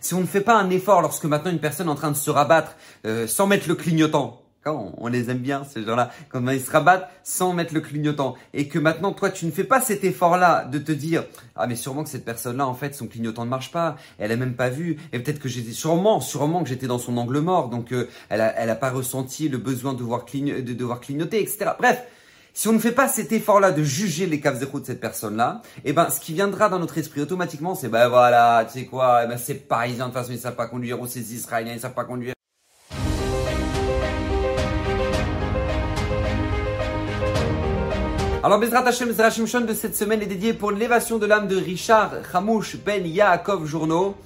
Si on ne fait pas un effort lorsque maintenant une personne est en train de se rabattre euh, sans mettre le clignotant, quand on, les aime bien ces gens-là, quand ils se rabattent sans mettre le clignotant, et que maintenant toi tu ne fais pas cet effort-là de te dire ah mais sûrement que cette personne-là en fait son clignotant ne marche pas, elle a même pas vu, et peut-être que j'étais sûrement sûrement que j'étais dans son angle mort, donc euh, elle a elle a pas ressenti le besoin de devoir, de devoir clignoter, etc. Bref. Si on ne fait pas cet effort-là de juger les caves de cette personne-là, eh ben, ce qui viendra dans notre esprit automatiquement, c'est ben voilà, tu sais quoi, eh ben, c'est parisien de toute façon, ils savent pas conduire, ou c'est israéliens, ils savent pas conduire. Alors, Bezrat Hashem Zera Shimshon de cette semaine est dédié pour l'élévation de l'âme de Richard Hamouch Ben Yaakov Journo,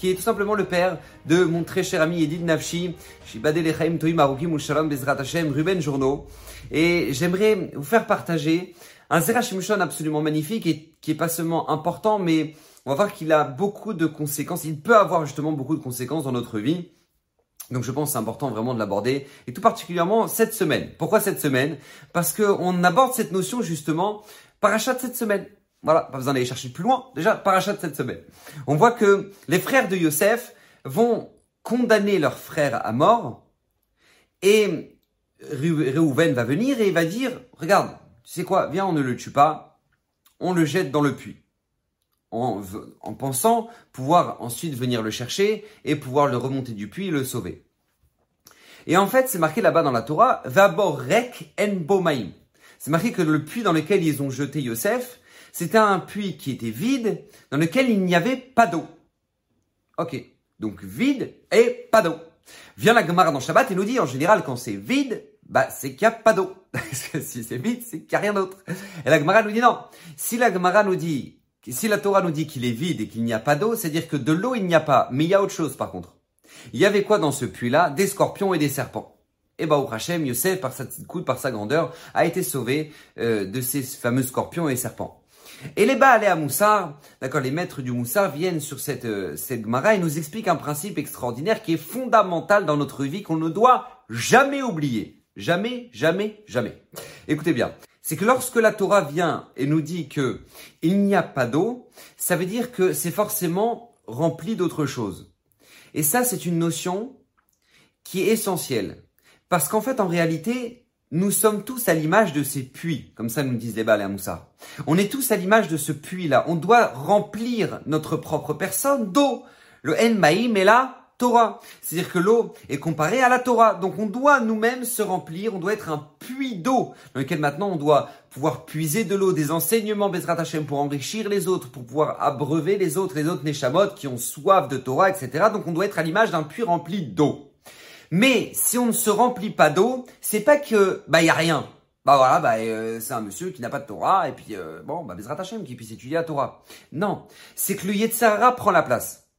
qui est tout simplement le père de mon très cher ami Edith Nafshi, Shibadel Echaim Toim Arukim Shalom Bezrat Hashem Ruben Journo. Et j'aimerais vous faire partager un Zera Shimshon absolument magnifique et qui est pas seulement important, mais on va voir qu'il a beaucoup de conséquences. Il peut avoir justement beaucoup de conséquences dans notre vie. Donc je pense que c'est important vraiment de l'aborder, et tout particulièrement cette semaine. Pourquoi cette semaine? Parce qu'on aborde cette notion justement parachat de cette semaine. Voilà, pas besoin d'aller chercher plus loin. Déjà, parachat de cette semaine. On voit que les frères de Yosef vont condamner leur frère à mort, et Réhouven va venir et il va dire, regarde, tu sais quoi, viens, on ne le tue pas, on le jette dans le puits en, pensant pouvoir ensuite venir le chercher et pouvoir le remonter du puits et le sauver. Et en fait, c'est marqué là-bas dans la Torah, Vaborek en bomaim. C'est marqué que le puits dans lequel ils ont jeté Yosef, c'était un puits qui était vide, dans lequel il n'y avait pas d'eau. Ok, donc vide et pas d'eau. Vient la Gemara dans Shabbat et nous dit en général quand c'est vide, bah c'est qu'il n'y a pas d'eau. si c'est vide, c'est qu'il n'y a rien d'autre. Et la Gemara nous dit non. Si la Gemara nous dit si la Torah nous dit qu'il est vide et qu'il n'y a pas d'eau, c'est-à-dire que de l'eau il n'y a pas, mais il y a autre chose par contre. Il y avait quoi dans ce puits-là? Des scorpions et des serpents. Et bah, Hachem, Yosef, par sa petite coude, par sa grandeur, a été sauvé euh, de ces fameux scorpions et serpents. Et les Baal à Moussar, d'accord, les maîtres du Moussar viennent sur cette, euh, cette Gemara et nous expliquent un principe extraordinaire qui est fondamental dans notre vie qu'on ne doit jamais oublier. Jamais, jamais, jamais. Écoutez bien c'est que lorsque la Torah vient et nous dit que il n'y a pas d'eau, ça veut dire que c'est forcément rempli d'autre chose. Et ça, c'est une notion qui est essentielle. Parce qu'en fait, en réalité, nous sommes tous à l'image de ces puits, comme ça nous disent les Baal. On est tous à l'image de ce puits-là. On doit remplir notre propre personne d'eau. Le En Maïm est là Torah. C'est-à-dire que l'eau est comparée à la Torah. Donc on doit nous-mêmes se remplir, on doit être un puits d'eau dans lequel maintenant on doit pouvoir puiser de l'eau, des enseignements Bezrat Hashem pour enrichir les autres, pour pouvoir abreuver les autres, les autres Neshamot qui ont soif de Torah, etc. Donc on doit être à l'image d'un puits rempli d'eau. Mais si on ne se remplit pas d'eau, c'est pas que bah y a rien. Bah voilà, bah euh, c'est un monsieur qui n'a pas de Torah et puis euh, bon, bah Bezrat qui puisse étudier la Torah. Non, c'est que le Yetzara prend la place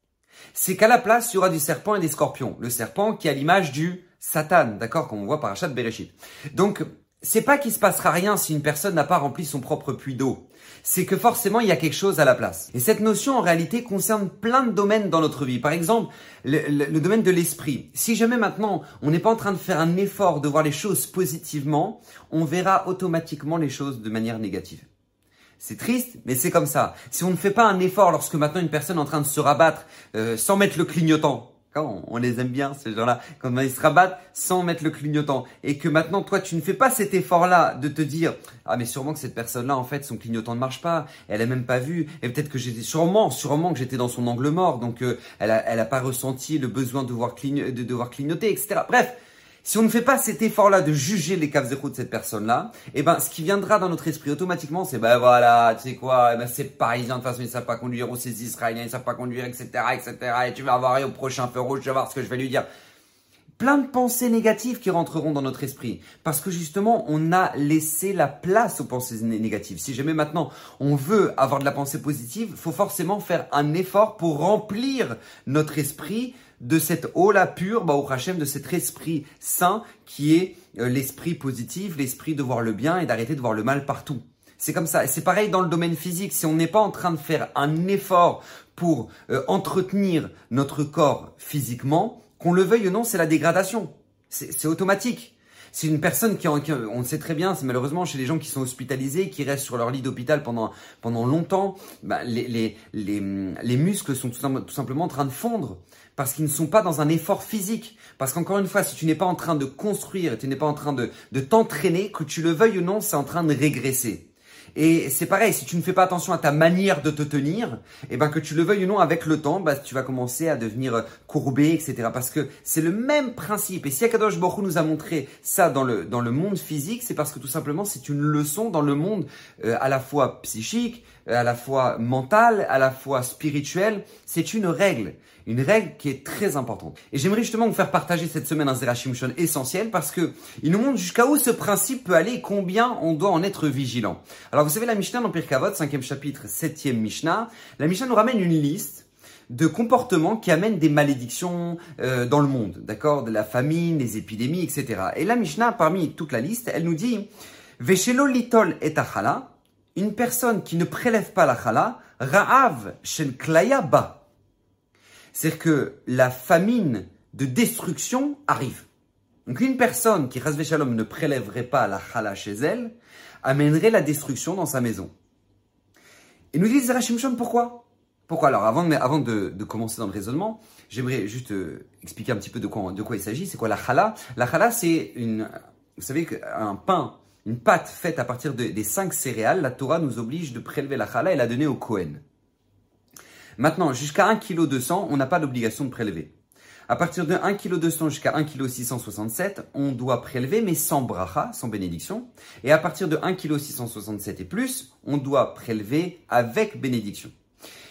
c'est qu'à la place, il y aura du serpent et des scorpions. Le serpent qui a l'image du Satan, d'accord, comme on voit par Achat Bereshit. Donc, c'est pas qu'il se passera rien si une personne n'a pas rempli son propre puits d'eau. C'est que forcément, il y a quelque chose à la place. Et cette notion, en réalité, concerne plein de domaines dans notre vie. Par exemple, le, le domaine de l'esprit. Si jamais maintenant, on n'est pas en train de faire un effort de voir les choses positivement, on verra automatiquement les choses de manière négative. C'est triste, mais c'est comme ça. Si on ne fait pas un effort lorsque maintenant une personne est en train de se rabattre euh, sans mettre le clignotant, quand on, les aime bien ces gens-là, quand ils se rabattent sans mettre le clignotant, et que maintenant toi tu ne fais pas cet effort-là de te dire ah mais sûrement que cette personne-là en fait son clignotant ne marche pas, elle a même pas vu, et peut-être que j'étais sûrement sûrement que j'étais dans son angle mort, donc euh, elle a elle a pas ressenti le besoin de devoir, de devoir clignoter, etc. Bref. Si on ne fait pas cet effort-là de juger les caves de cette personne-là, eh ben, ce qui viendra dans notre esprit automatiquement, c'est ben voilà, tu sais quoi, eh ben, c'est parisien de façon, ils savent pas conduire, ou c'est israéliens, ils savent pas conduire, etc., etc., et tu vas avoir au prochain feu rouge, tu vas voir ce que je vais lui dire. Plein de pensées négatives qui rentreront dans notre esprit. Parce que justement, on a laissé la place aux pensées négatives. Si jamais maintenant on veut avoir de la pensée positive, faut forcément faire un effort pour remplir notre esprit de cette eau-là pure, de cet esprit saint qui est euh, l'esprit positif, l'esprit de voir le bien et d'arrêter de voir le mal partout. C'est comme ça. C'est pareil dans le domaine physique. Si on n'est pas en train de faire un effort pour euh, entretenir notre corps physiquement, qu'on le veuille ou non, c'est la dégradation. C'est automatique. C'est une personne qui, on sait très bien, c'est malheureusement chez les gens qui sont hospitalisés, qui restent sur leur lit d'hôpital pendant, pendant longtemps, bah, les, les, les, les, muscles sont tout, simplement en train de fondre parce qu'ils ne sont pas dans un effort physique. Parce qu'encore une fois, si tu n'es pas en train de construire, tu n'es pas en train de, de t'entraîner, que tu le veuilles ou non, c'est en train de régresser. Et c'est pareil, si tu ne fais pas attention à ta manière de te tenir, et eh ben que tu le veuilles ou non, avec le temps, bah, tu vas commencer à devenir euh, courbé, etc. Parce que c'est le même principe. Et si Akadosh Baruch nous a montré ça dans le, dans le monde physique, c'est parce que tout simplement c'est une leçon dans le monde euh, à la fois psychique, à la fois mental, à la fois spirituel. C'est une règle. Une règle qui est très importante. Et j'aimerais justement vous faire partager cette semaine un Zerachim Shon essentiel parce que il nous montre jusqu'à où ce principe peut aller et combien on doit en être vigilant. Alors vous savez, la Mishnah dans Pirkavot, 5e chapitre, 7e Mishnah, la Mishnah nous ramène une liste de comportements qui amènent des malédictions euh, dans le monde, d'accord De la famine, des épidémies, etc. Et la Mishnah, parmi toute la liste, elle nous dit Veshelo litol et achala, une personne qui ne prélève pas la chala, ra'av shen klaya ba. C'est que la famine de destruction arrive. Donc une personne qui, Shalom, ne prélèverait pas la chala chez elle, amènerait la destruction dans sa maison. Et nous dit Zerachim pourquoi? Pourquoi? Alors avant, avant de, commencer dans le raisonnement, j'aimerais juste euh, expliquer un petit peu de quoi, de quoi il s'agit. C'est quoi la chala La chala, c'est une, vous savez qu'un pain, une pâte faite à partir des cinq céréales, la Torah nous oblige de prélever la chala et la donner au Kohen. Maintenant, jusqu'à 1 kg 200, on n'a pas d'obligation de prélever. À partir de 1 kg 200 jusqu'à 1 kg 667, on doit prélever, mais sans bracha, sans bénédiction. Et à partir de 1 kg 667 et plus, on doit prélever avec bénédiction.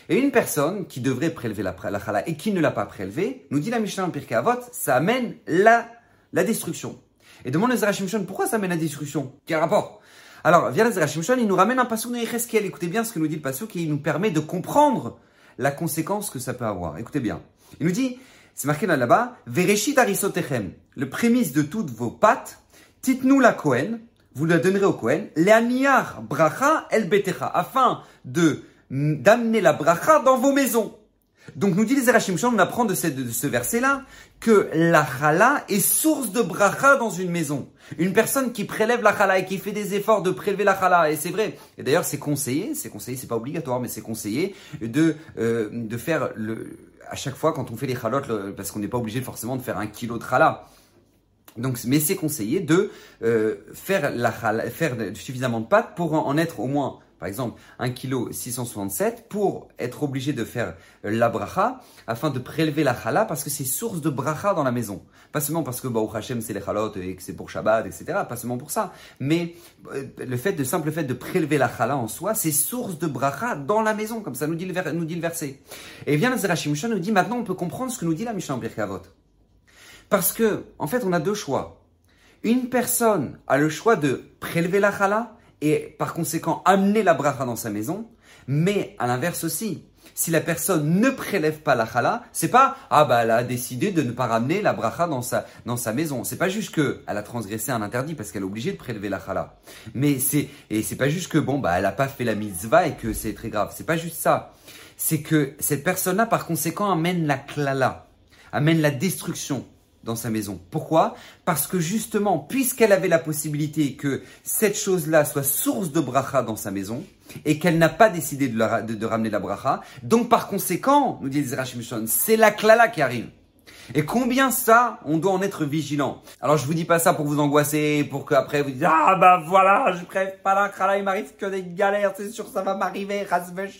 Et une personne qui devrait prélever la, la chala et qui ne l'a pas prélevé, nous dit la Mishnah en Pirkei Avot, ça amène la destruction. Et demande le Zerachim pourquoi ça amène la destruction Quel rapport? Alors, via le Zerachim il nous ramène un passage de Yecheskel. Écoutez bien ce que nous dit le passage qui nous permet de comprendre la conséquence que ça peut avoir. Écoutez bien. Il nous dit, c'est marqué là-bas, Vereshit arisotechem, le prémisse de toutes vos pattes, titnou la Kohen, vous la donnerez au Kohen, le'aniar bracha el betecha, afin de d'amener la bracha dans vos maisons. Donc nous dit les Erachim on apprend de, ce, verset-là que la chala est source de bracha dans une maison. Une personne qui prélève la chala et qui fait des efforts de prélever la chala, et c'est vrai. Et d'ailleurs c'est conseillé, c'est conseillé, c'est pas obligatoire, mais c'est conseillé de euh, de faire le à chaque fois quand on fait les chalot, parce qu'on n'est pas obligé forcément de faire un kilo de chala. Donc, mais c'est conseillé de euh, faire la faire suffisamment de pâtes pour en être au moins par exemple 1 kg 667 pour être obligé de faire la bracha afin de prélever la chala parce que c'est source de bracha dans la maison. Pas seulement parce que bah, Hashem c'est les chalot et que c'est pour Shabbat, etc. Pas seulement pour ça, mais euh, le fait de simple fait de prélever la chala en soi, c'est source de bracha dans la maison, comme ça nous dit le, nous verset. Et bien le Zerachim nous dit maintenant on peut comprendre ce que nous dit la Mishnah en Birkavot. Parce que, en fait, on a deux choix. Une personne a le choix de prélever la chala et par conséquent amener la bracha dans sa maison. Mais à l'inverse aussi, si la personne ne prélève pas la chala, c'est pas ah bah elle a décidé de ne pas ramener la bracha dans sa dans sa maison. C'est pas juste que elle a transgressé un interdit parce qu'elle est obligée de prélever la chala. Mais c'est et c'est pas juste que bon bah elle a pas fait la mitzvah et que c'est très grave. C'est pas juste ça. C'est que cette personne-là par conséquent amène la klala, amène la destruction, dans sa maison. Pourquoi? Parce que justement, puisqu'elle avait la possibilité que cette chose-là soit source de bracha dans sa maison, et qu'elle n'a pas décidé de, ramener la bracha, donc par conséquent, nous dit Zerach c'est la klala qui arrive. Et combien ça, on doit en être vigilant. Alors je vous dis pas ça pour vous angoisser, pour qu'après vous dites ah bah voilà, je préfère pas la krala, il m'arrive que des galères, c'est sûr ça va m'arriver,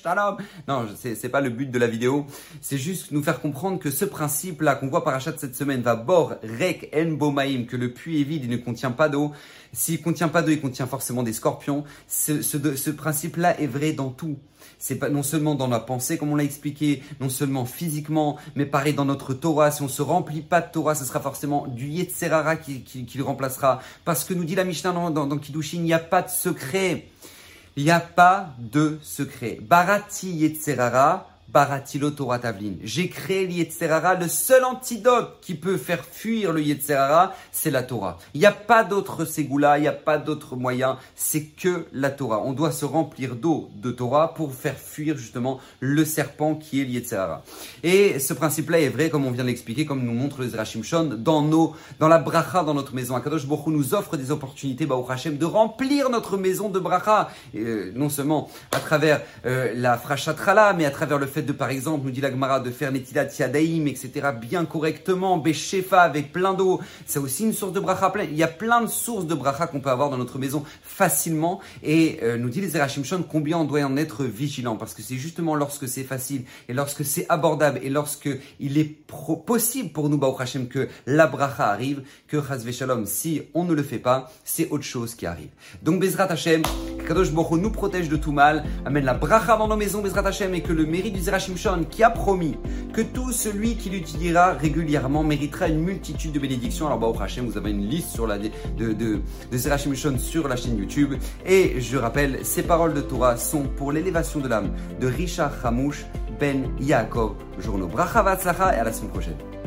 shalom. Non, c'est c'est pas le but de la vidéo. C'est juste nous faire comprendre que ce principe là qu'on voit par achat cette semaine va bor rek en bomaim, que le puits est vide, il ne contient pas d'eau. S'il contient pas d'eau, il contient forcément des scorpions. Ce, principe-là est vrai dans tout. C'est pas non seulement dans la pensée, comme on l'a expliqué, non seulement physiquement, mais pareil dans notre Torah. Remplit pas de Torah, ce sera forcément du Yetzerara qui, le remplacera. Parce que nous dit la Mishnah dans, dans, dans Kiddushin, il n'y a pas de secret. Il n'y a pas de secret. Barati Yetzerara, Baratilo Torah Tavlin. J'ai créé l'Yetzerara. Le seul antidote qui peut faire fuir le Yetzerara, c'est la Torah. Il n'y a pas d'autre ségoula, il n'y a pas d'autre moyen. C'est que la Torah. On doit se remplir d'eau de Torah pour faire fuir justement le serpent qui est l'Yetzerara. Et ce principe-là est vrai, comme on vient de l'expliquer, comme nous montre le Zerachim Shon, dans nos, dans la bracha, dans notre maison. Akadosh Baruch nous offre des opportunités, Baruch Hashem, de remplir notre maison de bracha. Euh, non seulement à travers euh, la frachatrala, mais à travers le fait de, par exemple, nous dit la Gemara, de faire netilat yadaim, etc., bien correctement, beshefa avec plein d'eau. C'est aussi une source de bracha plein. Il y a plein de sources de bracha qu'on peut avoir dans notre maison facilement. Et euh, nous dit les Zerachim Shon combien on doit en être vigilant? Parce que c'est justement lorsque c'est facile et lorsque c'est abordable et lorsque il est possible pour nous, Baruch Hashem, que la bracha arrive, que Chazve Shalom, si on ne le fait pas, c'est autre chose qui arrive. Donc Bezrat Hashem, Kadosh Baruch nous protège de tout mal, amène la bracha dans nos maisons, Bezrat Hashem, et que le mérite du Zerachim Shon qui a promis que tout celui qui l'utilisera régulièrement méritera une multitude de bénédictions. Alors Baruch Hashem, vous avez une liste sur la, de, de, de, sur la chaîne YouTube. Et je rappelle, ces paroles de Torah sont pour l'élévation de l'âme de Richard Hamouche Ben Yaakov. Journaux Bracha et à la semaine prochaine.